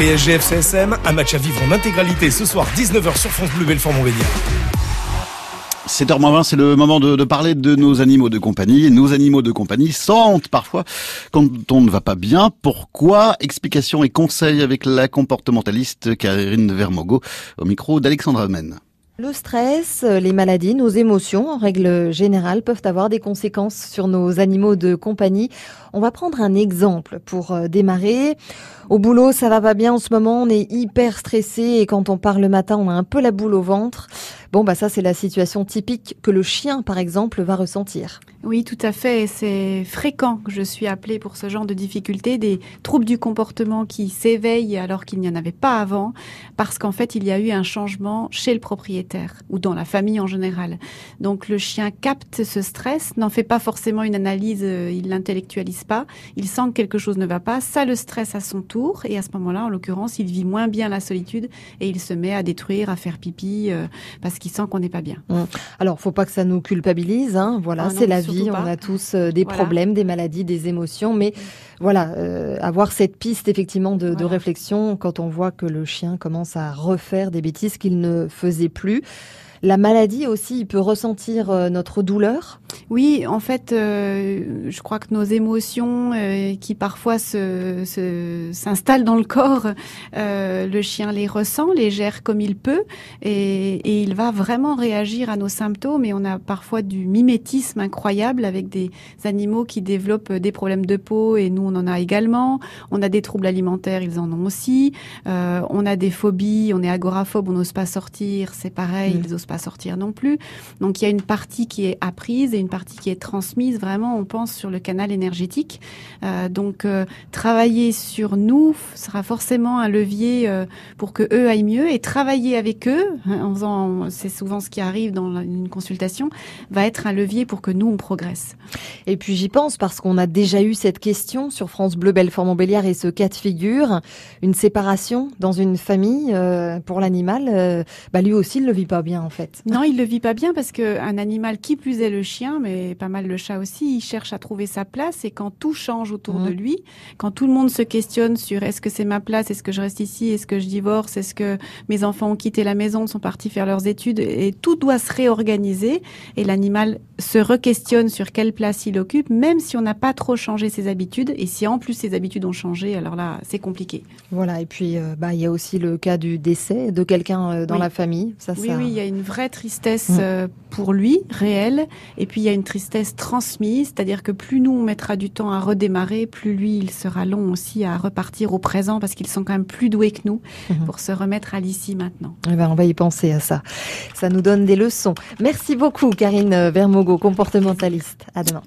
PSG FCSM, un match à vivre en intégralité ce soir 19h sur France Bleu Belfort Montbéliard. 7h20, c'est le moment de, de, parler de nos animaux de compagnie. Nos animaux de compagnie sentent parfois quand on ne va pas bien. Pourquoi Explications et conseils avec la comportementaliste Karine Vermogo au micro d'Alexandra Men. Le stress, les maladies, nos émotions, en règle générale, peuvent avoir des conséquences sur nos animaux de compagnie. On va prendre un exemple pour euh, démarrer. Au boulot, ça va pas bien en ce moment, on est hyper stressé et quand on part le matin, on a un peu la boule au ventre. Bon, bah ça, c'est la situation typique que le chien, par exemple, va ressentir. Oui, tout à fait. C'est fréquent que je suis appelée pour ce genre de difficultés, des troubles du comportement qui s'éveillent alors qu'il n'y en avait pas avant, parce qu'en fait, il y a eu un changement chez le propriétaire ou dans la famille en général. Donc, le chien capte ce stress, n'en fait pas forcément une analyse, euh, il l'intellectualise pas, il sent que quelque chose ne va pas, ça le stresse à son tour, et à ce moment-là, en l'occurrence, il vit moins bien la solitude et il se met à détruire, à faire pipi, euh, parce qui sent qu'on n'est pas bien. Mmh. Alors, faut pas que ça nous culpabilise, hein. Voilà, ah c'est la vie. On a tous euh, des voilà. problèmes, des maladies, des émotions, mais voilà, euh, avoir cette piste effectivement de, voilà. de, réflexion quand on voit que le chien commence à refaire des bêtises qu'il ne faisait plus. La maladie aussi, il peut ressentir notre douleur. Oui, en fait, euh, je crois que nos émotions, euh, qui parfois s'installent se, dans le corps, euh, le chien les ressent, les gère comme il peut, et, et, il va vraiment réagir à nos symptômes. Et on a parfois du mimétisme incroyable avec des animaux qui développent des problèmes de peau, et nous on en a également. On a des troubles alimentaires, ils en ont aussi. Euh, on a des phobies, on est agoraphobe, on n'ose pas sortir, c'est pareil, mmh. ils n'osent pas sortir non plus. Donc il y a une partie qui est apprise et une partie qui est transmise. Vraiment, on pense sur le canal énergétique. Euh, donc euh, travailler sur nous sera forcément un levier euh, pour que eux aillent mieux et travailler avec eux, hein, en faisant, c'est souvent ce qui arrive dans une consultation, va être un levier pour que nous on progresse. Et puis j'y pense parce qu'on a déjà eu cette question sur France Bleu Belfort Montbéliard et ce cas de figure, une séparation dans une famille pour l'animal, bah lui aussi il le vit pas bien en fait fait. Non, il le vit pas bien parce que un animal, qui plus est le chien, mais pas mal le chat aussi, il cherche à trouver sa place et quand tout change autour mmh. de lui, quand tout le monde se questionne sur est-ce que c'est ma place, est-ce que je reste ici, est-ce que je divorce, est-ce que mes enfants ont quitté la maison, sont partis faire leurs études et tout doit se réorganiser et l'animal se re-questionne sur quelle place il occupe, même si on n'a pas trop changé ses habitudes et si en plus ses habitudes ont changé, alors là c'est compliqué. Voilà et puis euh, bah il y a aussi le cas du décès de quelqu'un euh, dans oui. la famille. Ça, oui, ça... oui, il y a une vraie tristesse mmh. euh, pour lui, réelle, et puis il y a une tristesse transmise, c'est-à-dire que plus nous on mettra du temps à redémarrer, plus lui il sera long aussi à repartir au présent parce qu'ils sont quand même plus doués que nous mmh. pour se remettre à l'ici maintenant. Eh ben, on va y penser à ça. Ça nous donne des leçons. Merci beaucoup Karine Vermogo, comportementaliste. À demain.